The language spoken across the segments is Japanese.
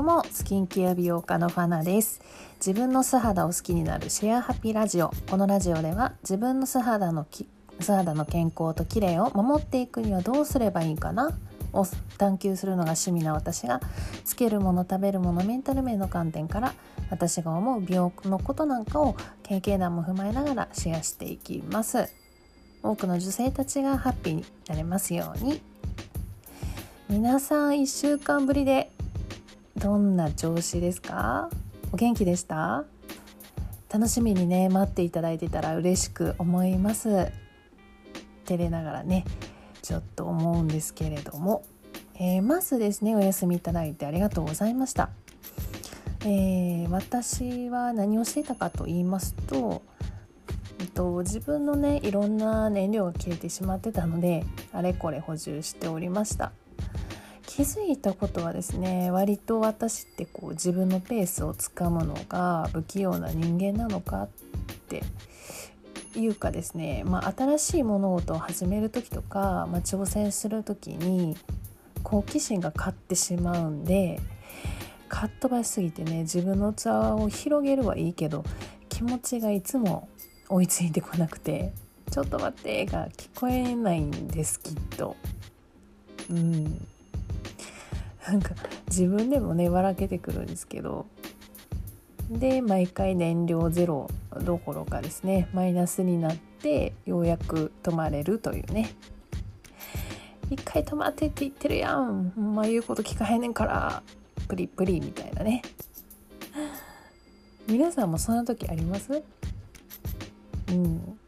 どうもスキンケア美容家のファナです。自分の素肌を好きになるシェアハピラジオ。このラジオでは自分の素肌のき素肌の健康と綺麗を守っていくにはどうすればいいかな？を探求するのが趣味な私がつけるもの食べるものメンタル面の観点から私が思う美容のことなんかを経験談も踏まえながらシェアしていきます。多くの女性たちがハッピーになれますように。皆さん1週間ぶりでどんな調子ですか？お元気でした？楽しみにね待っていただいてたら嬉しく思います。照れながらねちょっと思うんですけれども、えー、まずですねお休みいただいてありがとうございました、えー、私は何をしていたかと言いますとと自分のねいろんな燃料が切れてしまってたのであれこれ補充しておりました。気づいたことはですね割と私ってこう自分のペースをつかむのが不器用な人間なのかっていうかですね、まあ、新しい物事を始める時とか、まあ、挑戦する時に好奇心が勝ってしまうんでかっ飛ばしすぎてね自分の器を広げるはいいけど気持ちがいつも追いついてこなくて「ちょっと待って」が聞こえないんですきっと。うんなんか自分でもね笑けてくるんですけど。で毎回燃料ゼロどころかですねマイナスになってようやく止まれるというね。一回止まってって言ってるやん。ま言うこと聞かへんねんから。プリプリみたいなね。皆さんもそんな時あります？うん。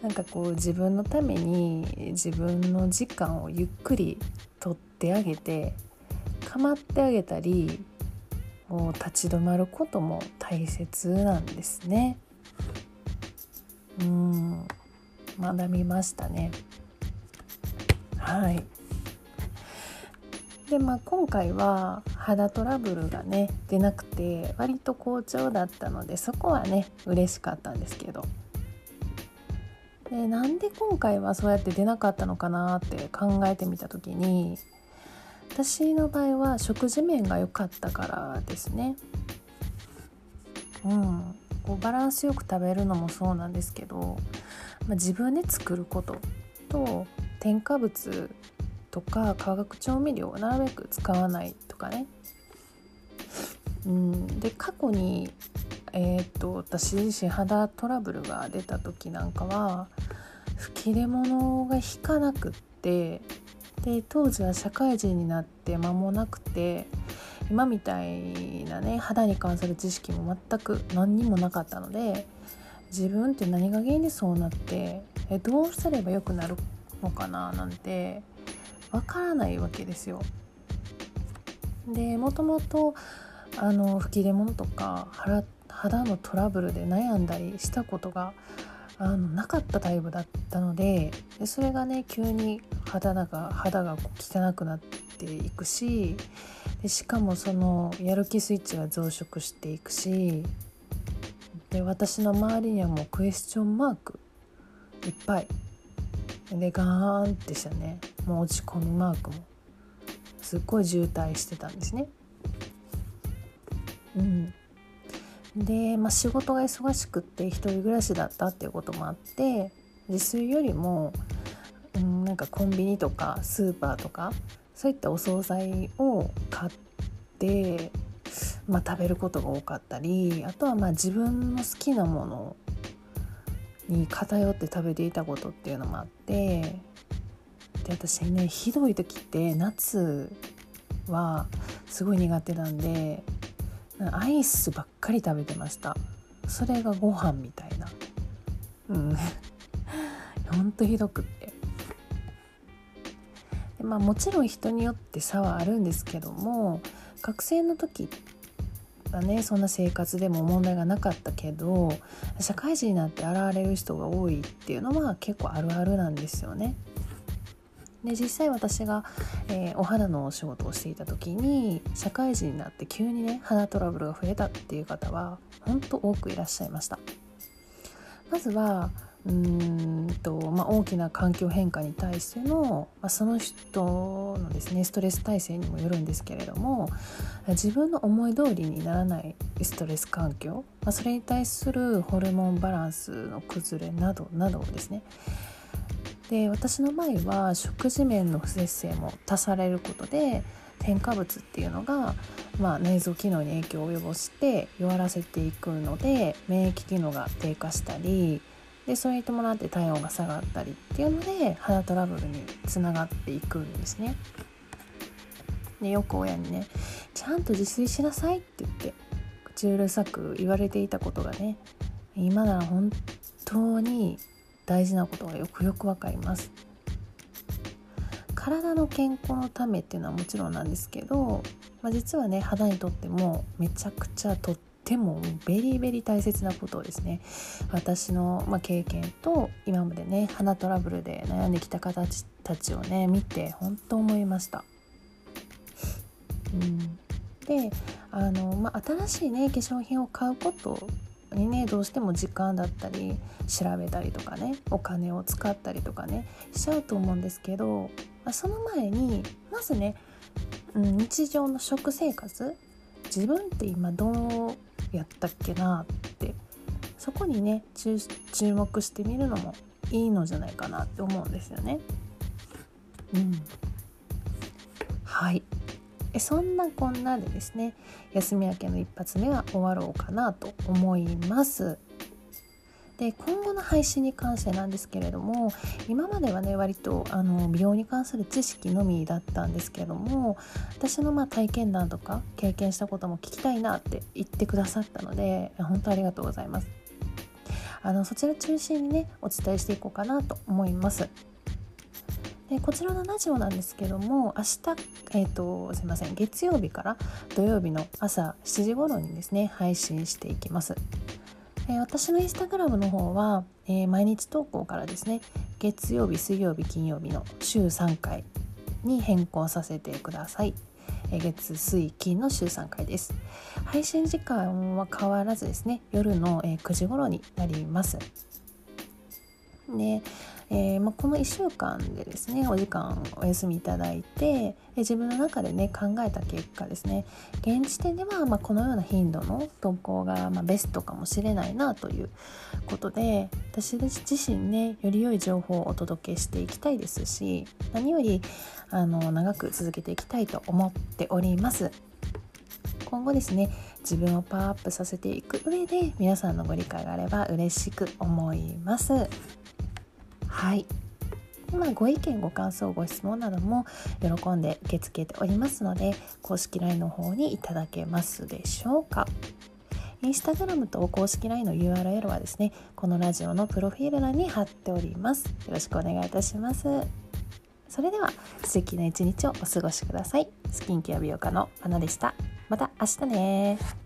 なんかこう自分のために自分の時間をゆっくりとってあげて構ってあげたりもう立ち止まることも大切なんですね。うん学びましたね。はい。でまあ今回は肌トラブルがね出なくて割と好調だったのでそこはね嬉しかったんですけどでなんで今回はそうやって出なかったのかなって考えてみた時に私の場合は食事面が良かったからですね。うん、こうバランスよく食べるのもそうなんですけど、まあ、自分で作ることと添加物とか化学調味料をなるべく使わないとかね。うん、で過去に、えー、っと私自身肌トラブルが出た時なんかは吹き出物が引かなくってで当時は社会人になって間もなくて今みたいなね肌に関する知識も全く何にもなかったので自分って何が原因でそうなってえどうすればよくなるのかななんてわからないわけですよ。でもともとあの吹き出物とか肌のトラブルで悩んだりしたことがあのなかったタイプだったのででそれがね急に肌が肌が汚くなっていくしでしかもそのやる気スイッチが増殖していくしで私の周りにはもうクエスチョンマークいっぱい。でガーンってしたね。もう落ち込みマークも。すっごい渋滞してたんですね。うん。で、まあ、仕事が忙しくって一人暮らしだったっていうこともあって自炊よりも、うん、なんかコンビニとかスーパーとかそういったお惣菜を買って、まあ、食べることが多かったりあとはまあ自分の好きなものに偏って食べていたことっていうのもあってで私ねひどい時って夏はすごい苦手なんでアイスばっかり食べてました。それがご飯みたいな。うん。ほんとひどくって。でまあもちろん人によって差はあるんですけども学生の時はねそんな生活でも問題がなかったけど社会人になって現れる人が多いっていうのは結構あるあるなんですよね。で実際私が、えー、お肌のお仕事をしていた時に社会人になって急にね肌トラブルが増えたっていう方は本当多くいらっしゃいました。まずはうんと、まあ、大きな環境変化に対しての、まあ、その人のですねストレス耐性にもよるんですけれども自分の思い通りにならないストレス環境、まあ、それに対するホルモンバランスの崩れなどなどですねで私の場合は食事面の不節制も足されることで添加物っていうのが、まあ、内臓機能に影響を及ぼして弱らせていくので免疫機能が低下したりでそれに伴って体温が下がったりっていうので肌トラブルにつながっていくんですね。でよく親にね「ちゃんと自炊しなさい」って言って口うるさく言われていたことがね今なら本当に大事なことがよくよくわかります。体の健康のためっていうのはもちろんなんですけど、まあ、実はね肌にとってもめちゃくちゃとってもベリーベリー大切なことをですね私の、まあ、経験と今までね鼻トラブルで悩んできた方たちをね見て本当思いました。うん、であの、まあ、新しいね化粧品を買うことにねどうしても時間だったり調べたりとかねお金を使ったりとかねしちゃうと思うんですけどまあその前にまずね、うん、日常の食生活自分って今どうやったっけなってそこにね注目してみるのもいいのじゃないかなって思うんですよね。うん、はいそんなこんなでですね休み明けの一発目は終わろうかなと思います。で今後の配信に関してなんですけれども今まではね割とあの美容に関する知識のみだったんですけれども私のまあ体験談とか経験したことも聞きたいなって言ってくださったので本当ありがとうございます。あのそちら中心にねお伝えしていこうかなと思います。でこちらのラジオなんですけども明日、えーと、すいません月曜日から土曜日の朝7時頃にですね配信していきます。私のインスタグラムの方は、えー、毎日投稿からですね月曜日水曜日金曜日の週3回に変更させてください、月水金の週3回です。配信時間は変わらずですね夜の、9時頃になります。でえー、まあ、この1週間でですねお時間お休みいただいて自分の中でね考えた結果ですね現時点ではまこのような頻度の投稿がまベストかもしれないなということで私自身ねより良い情報をお届けしていきたいですし何よりあの長く続けていきたいと思っております。今後ですね自分をパワーアップさせていく上で皆さんのご理解があれば嬉しく思います。はい。まあ、ご意見ご感想ご質問なども喜んで受け付けておりますので公式 LINE の方にいただけますでしょうか。インスタグラムと公式 LINE の URL はですねこのラジオのプロフィール欄に貼っております。よろしくお願いいたします。それでは素敵な一日をお過ごしください。スキンケア美容家のアナでした。また明日ね